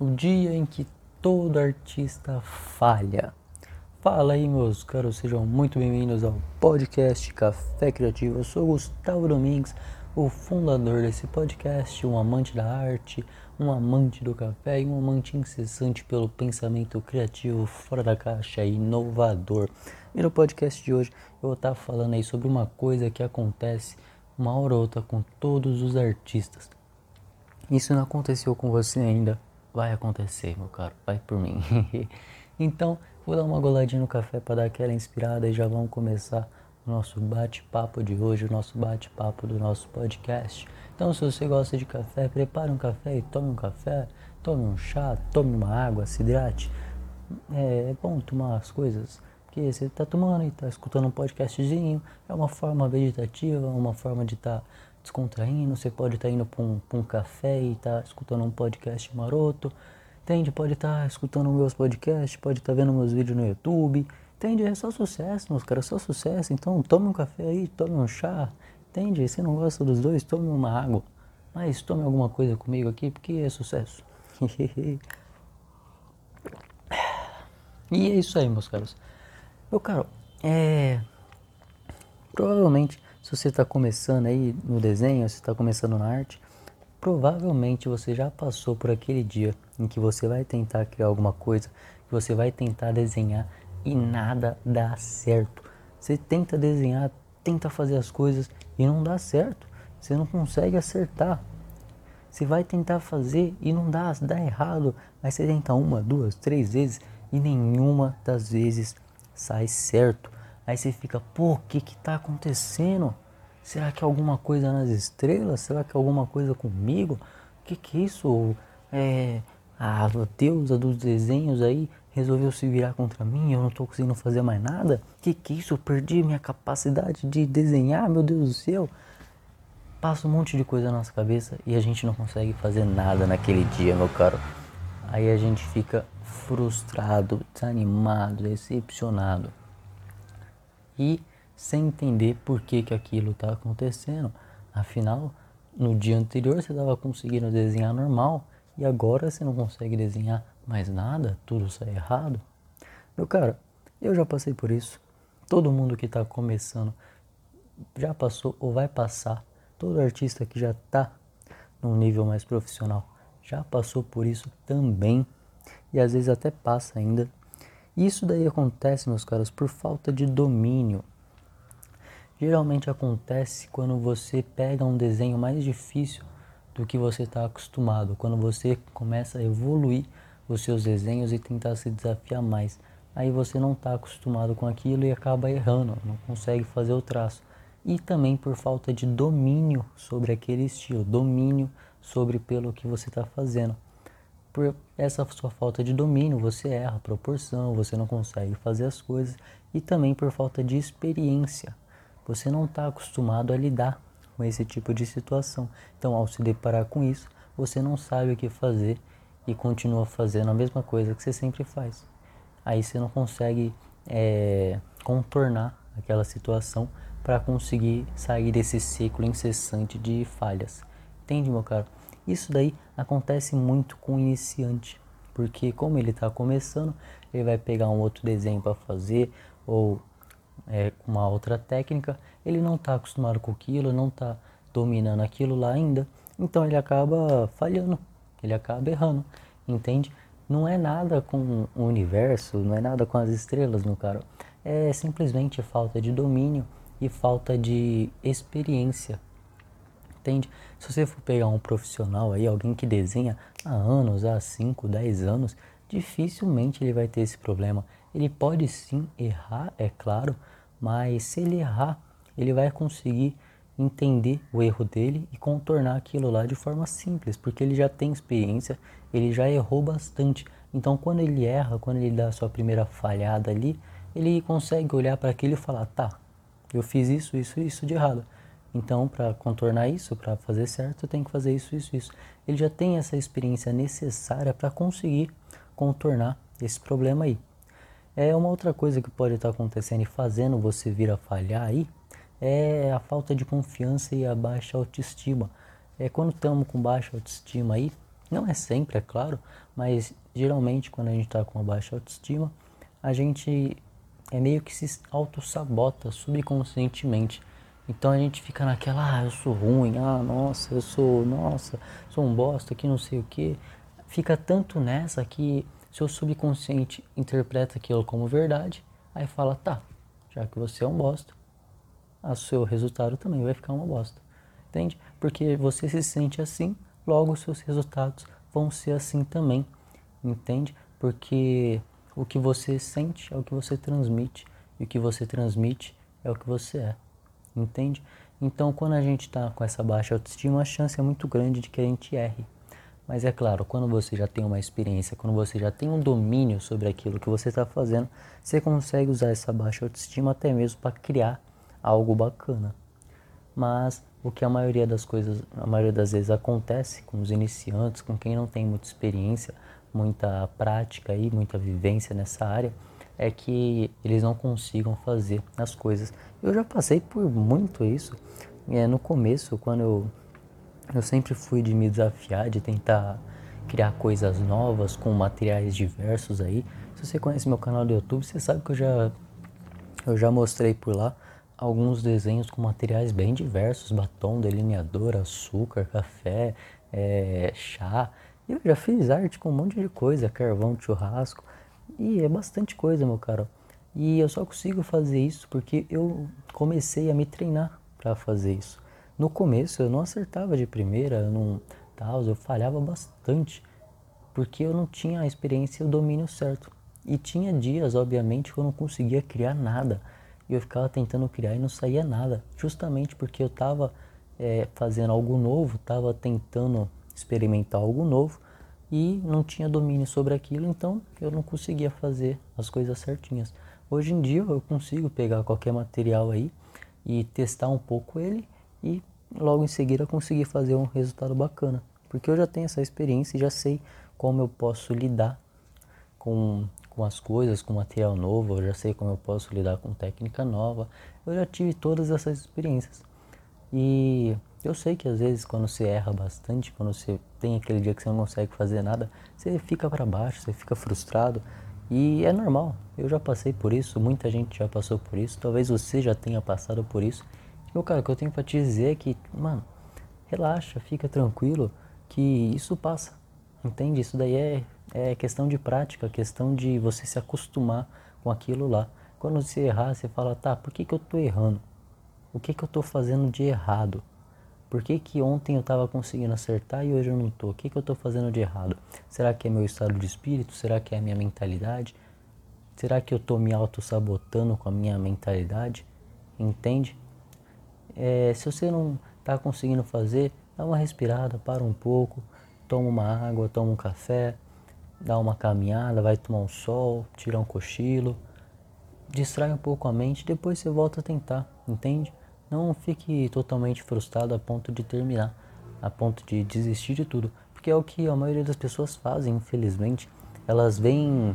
o dia em que todo artista falha. Fala aí, meus caros, sejam muito bem-vindos ao podcast Café Criativo. Eu sou Gustavo Domingues, o fundador desse podcast, um amante da arte, um amante do café e um amante incessante pelo pensamento criativo fora da caixa e inovador. E no podcast de hoje eu vou estar falando aí sobre uma coisa que acontece uma hora ou outra com todos os artistas. Isso não aconteceu com você ainda, vai acontecer, meu caro, vai por mim. então, vou dar uma goladinha no café para dar aquela inspirada e já vamos começar o nosso bate-papo de hoje, o nosso bate-papo do nosso podcast. Então, se você gosta de café, prepare um café e tome um café, tome um chá, tome uma água, se hidrate. É, é bom tomar as coisas porque você está tomando e está escutando um podcastzinho, é uma forma vegetativa, uma forma de estar tá descontraindo, você pode estar tá indo para um, um, café e estar tá escutando um podcast maroto, entende? Pode estar tá escutando meus podcasts, pode estar tá vendo meus vídeos no YouTube, entende? É só sucesso, meus caras, só sucesso. Então tome um café aí, tome um chá, entende? Se não gosta dos dois, tome uma água, mas tome alguma coisa comigo aqui, porque é sucesso. e é isso aí, meus caros. Meu caro, é. Provavelmente se você está começando aí no desenho, se está começando na arte, provavelmente você já passou por aquele dia em que você vai tentar criar alguma coisa, que você vai tentar desenhar e nada dá certo. Você tenta desenhar, tenta fazer as coisas e não dá certo. Você não consegue acertar. Você vai tentar fazer e não dá, dá errado. Mas você tenta uma, duas, três vezes e nenhuma das vezes sai certo. Aí você fica, pô, o que que tá acontecendo? Será que é alguma coisa nas estrelas? Será que é alguma coisa comigo? O que que é isso? É, a deusa dos desenhos aí resolveu se virar contra mim, eu não tô conseguindo fazer mais nada? Que que é isso? Eu perdi minha capacidade de desenhar, meu Deus do céu. Passa um monte de coisa na nossa cabeça e a gente não consegue fazer nada naquele dia, meu caro. Aí a gente fica frustrado, desanimado, decepcionado e sem entender por que, que aquilo está acontecendo. Afinal, no dia anterior você estava conseguindo desenhar normal e agora você não consegue desenhar mais nada, tudo sai errado. Meu cara, eu já passei por isso. Todo mundo que está começando já passou ou vai passar. Todo artista que já está num nível mais profissional já passou por isso também e às vezes até passa ainda isso daí acontece, meus caros, por falta de domínio. Geralmente acontece quando você pega um desenho mais difícil do que você está acostumado, quando você começa a evoluir os seus desenhos e tentar se desafiar mais. Aí você não está acostumado com aquilo e acaba errando, não consegue fazer o traço. E também por falta de domínio sobre aquele estilo, domínio sobre pelo que você está fazendo por essa sua falta de domínio, você erra a proporção, você não consegue fazer as coisas e também por falta de experiência. Você não está acostumado a lidar com esse tipo de situação. Então, ao se deparar com isso, você não sabe o que fazer e continua fazendo a mesma coisa que você sempre faz. Aí você não consegue é, contornar aquela situação para conseguir sair desse ciclo incessante de falhas. Entende, meu caro? Isso daí acontece muito com o iniciante, porque como ele está começando, ele vai pegar um outro desenho para fazer ou é, uma outra técnica, ele não está acostumado com aquilo, não está dominando aquilo lá ainda, então ele acaba falhando, ele acaba errando, entende? Não é nada com o universo, não é nada com as estrelas, meu caro. É simplesmente falta de domínio e falta de experiência Se você for pegar um profissional aí, alguém que desenha há anos, há 5, 10 anos, dificilmente ele vai ter esse problema. Ele pode sim errar, é claro, mas se ele errar, ele vai conseguir entender o erro dele e contornar aquilo lá de forma simples, porque ele já tem experiência, ele já errou bastante. Então, quando ele erra, quando ele dá a sua primeira falhada ali, ele consegue olhar para aquilo e falar: tá, eu fiz isso, isso, isso de errado. Então, para contornar isso, para fazer certo, tenho que fazer isso, isso, isso. Ele já tem essa experiência necessária para conseguir contornar esse problema aí. É uma outra coisa que pode estar tá acontecendo e fazendo você vir a falhar aí é a falta de confiança e a baixa autoestima. É quando estamos com baixa autoestima aí, Não é sempre, é claro, mas geralmente quando a gente está com baixa autoestima, a gente é meio que se auto-sabota subconscientemente. Então a gente fica naquela, ah, eu sou ruim, ah, nossa, eu sou, nossa, sou um bosta, que não sei o que. Fica tanto nessa que seu subconsciente interpreta aquilo como verdade, aí fala, tá, já que você é um bosta, o seu resultado também vai ficar uma bosta. Entende? Porque você se sente assim, logo seus resultados vão ser assim também. Entende? Porque o que você sente é o que você transmite. E o que você transmite é o que você é. Entende? Então, quando a gente está com essa baixa autoestima, a chance é muito grande de que a gente erre. Mas é claro, quando você já tem uma experiência, quando você já tem um domínio sobre aquilo que você está fazendo, você consegue usar essa baixa autoestima até mesmo para criar algo bacana. Mas o que a maioria das coisas, a maioria das vezes acontece com os iniciantes, com quem não tem muita experiência, muita prática e muita vivência nessa área, é que eles não consigam fazer as coisas. Eu já passei por muito isso. É, no começo, quando eu, eu sempre fui de me desafiar, de tentar criar coisas novas com materiais diversos aí. Se você conhece meu canal do YouTube, você sabe que eu já, eu já mostrei por lá alguns desenhos com materiais bem diversos, batom, delineador, açúcar, café, é, chá. Eu já fiz arte com um monte de coisa, carvão, churrasco, e é bastante coisa, meu caro. E eu só consigo fazer isso porque eu comecei a me treinar para fazer isso. No começo eu não acertava de primeira, eu não tal, eu falhava bastante, porque eu não tinha a experiência e o domínio certo. E tinha dias, obviamente, que eu não conseguia criar nada e eu ficava tentando criar e não saía nada, justamente porque eu estava é, fazendo algo novo, estava tentando experimentar algo novo e não tinha domínio sobre aquilo, então eu não conseguia fazer as coisas certinhas. Hoje em dia eu consigo pegar qualquer material aí e testar um pouco ele e logo em seguida conseguir fazer um resultado bacana, porque eu já tenho essa experiência e já sei como eu posso lidar com com as coisas, com material novo, eu já sei como eu posso lidar com técnica nova. Eu já tive todas essas experiências. E eu sei que às vezes quando você erra bastante, quando você tem aquele dia que você não consegue fazer nada, você fica para baixo, você fica frustrado. E é normal. Eu já passei por isso, muita gente já passou por isso. Talvez você já tenha passado por isso. Meu cara, o que eu tenho para te dizer é que, mano, relaxa, fica tranquilo, que isso passa. Entende? Isso daí é é questão de prática, questão de você se acostumar com aquilo lá. Quando você errar, você fala, tá, por que, que eu tô errando? O que, que eu tô fazendo de errado? Por que, que ontem eu estava conseguindo acertar e hoje eu não tô? O que, que eu tô fazendo de errado? Será que é meu estado de espírito? Será que é a minha mentalidade? Será que eu tô me auto-sabotando com a minha mentalidade? Entende? É, se você não está conseguindo fazer, dá uma respirada, para um pouco, toma uma água, toma um café, dá uma caminhada, vai tomar um sol, tirar um cochilo, distrai um pouco a mente, depois você volta a tentar, entende? Não fique totalmente frustrado a ponto de terminar, a ponto de desistir de tudo, porque é o que a maioria das pessoas fazem, infelizmente. Elas vêm,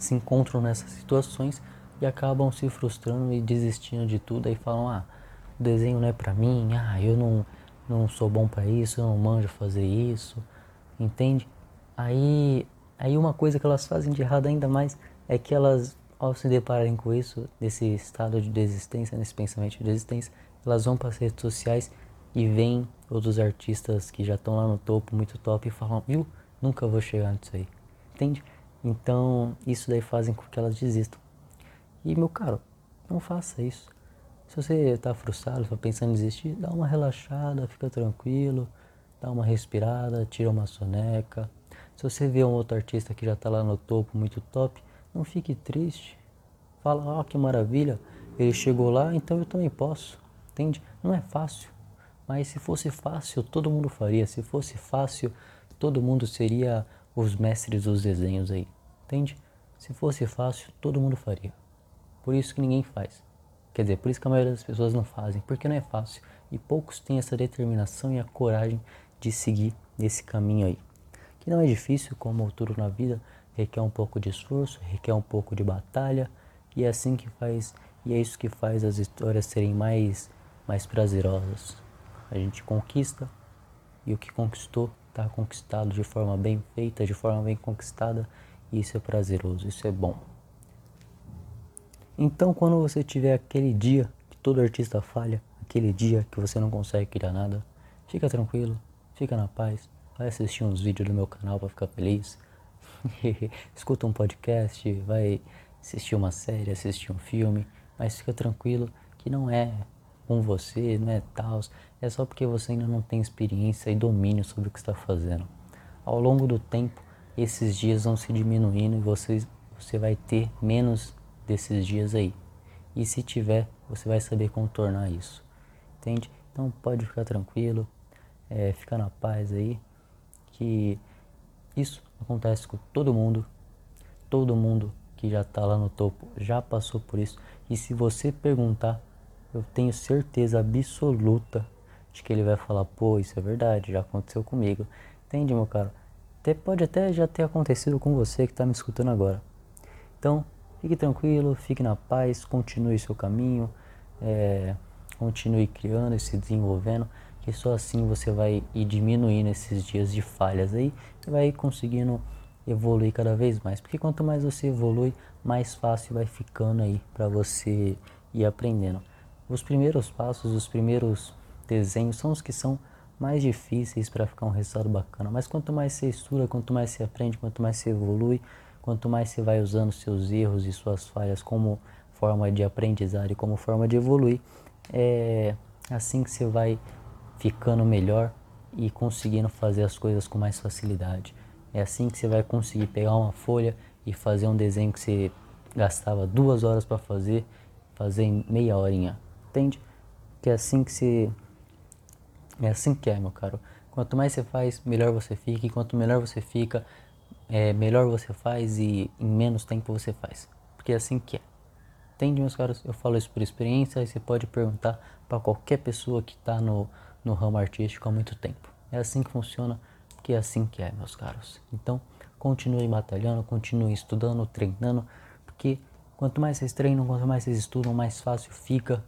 se encontram nessas situações e acabam se frustrando e desistindo de tudo, aí falam: "Ah, o desenho não é para mim, ah, eu não não sou bom para isso, eu não manjo fazer isso". Entende? Aí, aí uma coisa que elas fazem de errado ainda mais é que elas, ao se depararem com isso, nesse estado de desistência, nesse pensamento de desistência, elas vão para as redes sociais e veem outros artistas que já estão lá no topo, muito top, e falam, viu, nunca vou chegar nisso aí. Entende? Então, isso daí fazem com que elas desistam. E, meu caro, não faça isso. Se você está frustrado, está pensando em desistir, dá uma relaxada, fica tranquilo, dá uma respirada, tira uma soneca, se você vê um outro artista que já está lá no topo, muito top, não fique triste. Fala, ó, oh, que maravilha, ele chegou lá, então eu também posso. Entende? Não é fácil. Mas se fosse fácil, todo mundo faria. Se fosse fácil, todo mundo seria os mestres dos desenhos aí. Entende? Se fosse fácil, todo mundo faria. Por isso que ninguém faz. Quer dizer, por isso que a maioria das pessoas não fazem, porque não é fácil. E poucos têm essa determinação e a coragem de seguir esse caminho aí que não é difícil, como tudo na vida, requer um pouco de esforço, requer um pouco de batalha, e é assim que faz, e é isso que faz as histórias serem mais mais prazerosas. A gente conquista e o que conquistou está conquistado de forma bem feita, de forma bem conquistada, isso é prazeroso, isso é bom. Então, quando você tiver aquele dia que todo artista falha, aquele dia que você não consegue criar nada, fica tranquilo, fica na paz, vai assistir uns vídeos do meu canal para ficar feliz, escuta um podcast, vai assistir uma série, assistir um filme, mas fica tranquilo que não é com você, não é tal, é só porque você ainda não tem experiência e domínio sobre o que está fazendo. Ao longo do tempo, esses dias vão se diminuindo e você, você vai ter menos desses dias aí. E se tiver, você vai saber contornar isso. Entende? Então pode ficar tranquilo, é, fica na paz aí, que isso acontece com todo mundo. Todo mundo que já está lá no topo já passou por isso. E se você perguntar, eu tenho certeza absoluta de que ele vai falar, pô, isso é verdade, já aconteceu comigo. Entende, meu caro? Até, pode até já ter acontecido com você que está me escutando agora. Então, fique tranquilo, fique na paz, continue seu caminho, é, continue criando e se desenvolvendo, que só assim você vai ir diminuindo esses dias de falhas aí e vai conseguindo evoluir cada vez mais. Porque quanto mais você evolui, mais fácil vai ficando aí para você ir aprendendo. Os primeiros passos, os primeiros desenhos são os que são mais difíceis para ficar um resultado bacana. Mas quanto mais você estuda, quanto mais você aprende, quanto mais você evolui, quanto mais você vai usando seus erros e suas falhas como forma de aprendizado e como forma de evoluir, é assim que você vai ficando melhor e conseguindo fazer as coisas com mais facilidade. É assim que você vai conseguir pegar uma folha e fazer um desenho que você gastava duas horas para fazer, fazer em meia horinha entende? Que é assim que se. É assim que é, meu caro. Quanto mais você faz, melhor você fica. E quanto melhor você fica, é, melhor você faz e em menos tempo você faz. Porque é assim que é. Entende, meus caros? Eu falo isso por experiência e você pode perguntar para qualquer pessoa que está no, no ramo artístico há muito tempo. É assim que funciona, porque é assim que é, meus caros. Então, continue batalhando, continue estudando, treinando, porque quanto mais vocês treinam, quanto mais vocês estudam, mais fácil fica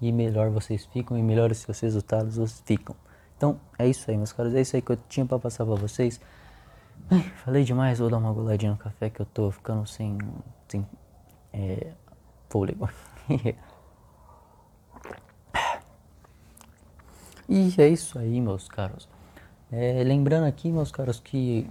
e melhor vocês ficam e melhores seus resultados vocês ficam. Então é isso aí, meus caros. É isso aí que eu tinha para passar para vocês. Ai, falei demais, vou dar uma goladinha no café que eu tô ficando sem, sem é, fôlego. e é isso aí, meus caros. É, lembrando aqui, meus caros, que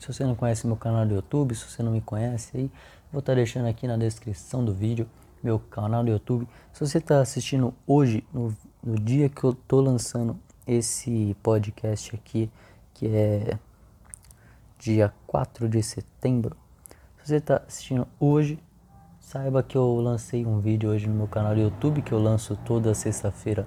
se você não conhece meu canal do YouTube, se você não me conhece aí, vou estar tá deixando aqui na descrição do vídeo meu canal do YouTube. Se você está assistindo hoje, no, no dia que eu estou lançando esse podcast aqui, que é dia 4 de setembro, se você está assistindo hoje, saiba que eu lancei um vídeo hoje no meu canal do YouTube, que eu lanço toda sexta-feira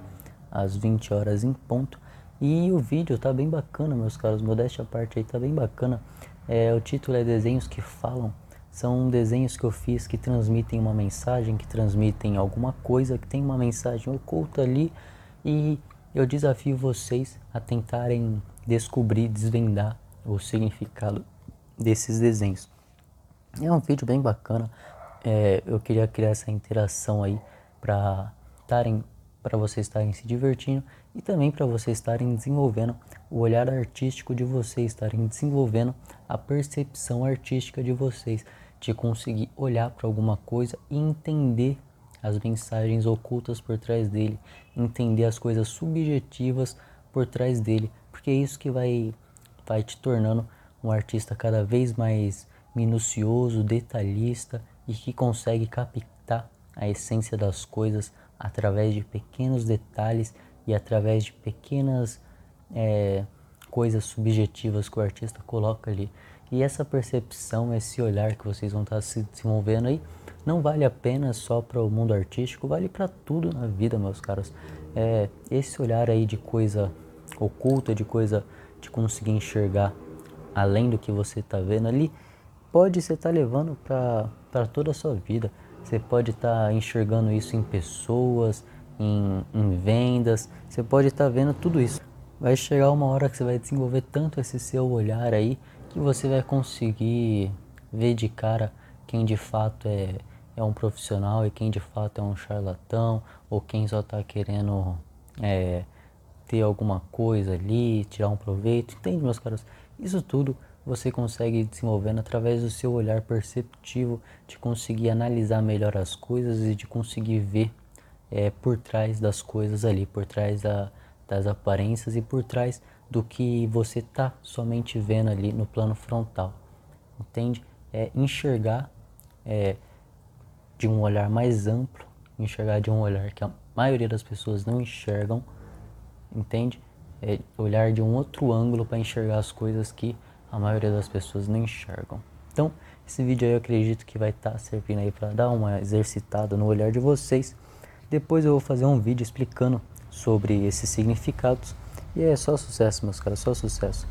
às 20 horas em ponto. E o vídeo tá bem bacana, meus caros, modéstia à parte aí, tá bem bacana. É, o título é Desenhos que Falam. São desenhos que eu fiz que transmitem uma mensagem, que transmitem alguma coisa, que tem uma mensagem oculta ali e eu desafio vocês a tentarem descobrir, desvendar o significado desses desenhos. É um vídeo bem bacana. É, eu queria criar essa interação aí para estarem para vocês estarem se divertindo e também para vocês estarem desenvolvendo o olhar artístico de vocês, estarem desenvolvendo a percepção artística de vocês de conseguir olhar para alguma coisa e entender as mensagens ocultas por trás dele, entender as coisas subjetivas por trás dele, porque é isso que vai, vai te tornando um artista cada vez mais minucioso, detalhista e que consegue captar a essência das coisas através de pequenos detalhes e através de pequenas é, coisas subjetivas que o artista coloca ali. E essa percepção, esse olhar que vocês vão estar se desenvolvendo aí, não vale apenas só para o mundo artístico, vale para tudo na vida, meus caros. É, esse olhar aí de coisa oculta, de coisa de conseguir enxergar além do que você está vendo ali, pode você estar tá levando para toda a sua vida. Você pode estar tá enxergando isso em pessoas, em, em vendas, você pode estar tá vendo tudo isso. Vai chegar uma hora que você vai desenvolver tanto esse seu olhar aí que você vai conseguir ver de cara quem de fato é, é um profissional e quem de fato é um charlatão ou quem só está querendo é, ter alguma coisa ali, tirar um proveito, entende, meus caros? Isso tudo você consegue desenvolvendo através do seu olhar perceptivo, de conseguir analisar melhor as coisas e de conseguir ver é, por trás das coisas ali, por trás da, das aparências e por trás do que você está somente vendo ali no plano frontal, entende? É enxergar é, de um olhar mais amplo, enxergar de um olhar que a maioria das pessoas não enxergam, entende? É olhar de um outro ângulo para enxergar as coisas que a maioria das pessoas não enxergam. Então, esse vídeo aí eu acredito que vai estar tá servindo aí para dar uma exercitada no olhar de vocês. Depois eu vou fazer um vídeo explicando sobre esses significados. E é só sucesso, meus caras, só sucesso.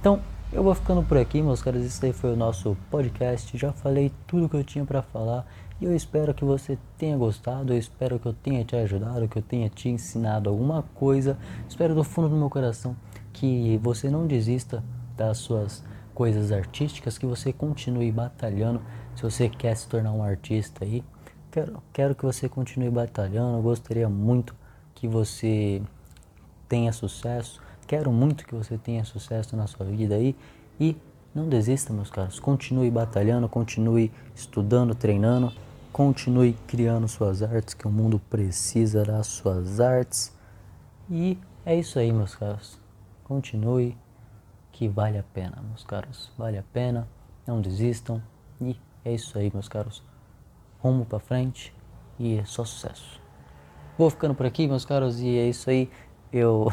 Então, eu vou ficando por aqui, meus caras. Esse aí foi o nosso podcast. Já falei tudo que eu tinha para falar. E eu espero que você tenha gostado. Eu espero que eu tenha te ajudado, que eu tenha te ensinado alguma coisa. Espero do fundo do meu coração que você não desista das suas coisas artísticas, que você continue batalhando. Se você quer se tornar um artista aí, quero, quero que você continue batalhando. Eu gostaria muito que você tenha sucesso. Quero muito que você tenha sucesso na sua vida aí e não desista, meus caros. Continue batalhando, continue estudando, treinando, continue criando suas artes, que o mundo precisa das suas artes. E é isso aí, meus caros. Continue que vale a pena, meus caros. Vale a pena. Não desistam. E é isso aí, meus caros. Rumo para frente e é só sucesso. Vou ficando por aqui, meus caros, e é isso aí. Eu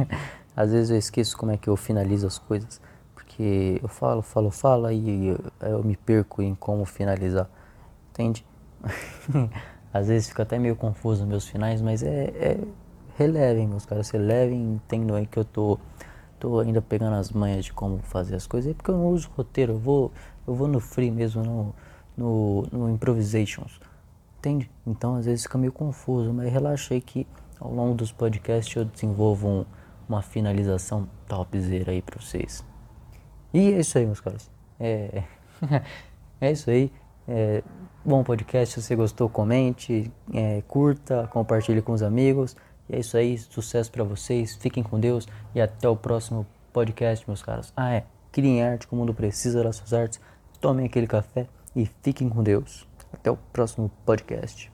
às vezes eu esqueço como é que eu finalizo as coisas, porque eu falo, falo, falo e eu, eu me perco em como finalizar. Entende? às vezes fica até meio confuso meus finais, mas é, é relevem, meus caras, relevem, entendam aí que eu tô tô ainda pegando as manhas de como fazer as coisas, é porque eu não uso roteiro, eu vou, eu vou no free mesmo, no, no, no improvisations, entende? Então às vezes fica meio confuso, mas relaxa aí que ao longo dos podcasts eu desenvolvo um, uma finalização topzera aí pra vocês. E é isso aí, meus caros. É, é isso aí. É, bom podcast, se você gostou, comente, é, curta, compartilhe com os amigos. E é isso aí, sucesso para vocês, fiquem com Deus e até o próximo podcast, meus caros. Ah, é, criem arte, o mundo precisa das suas artes. Tomem aquele café e fiquem com Deus. Até o próximo podcast.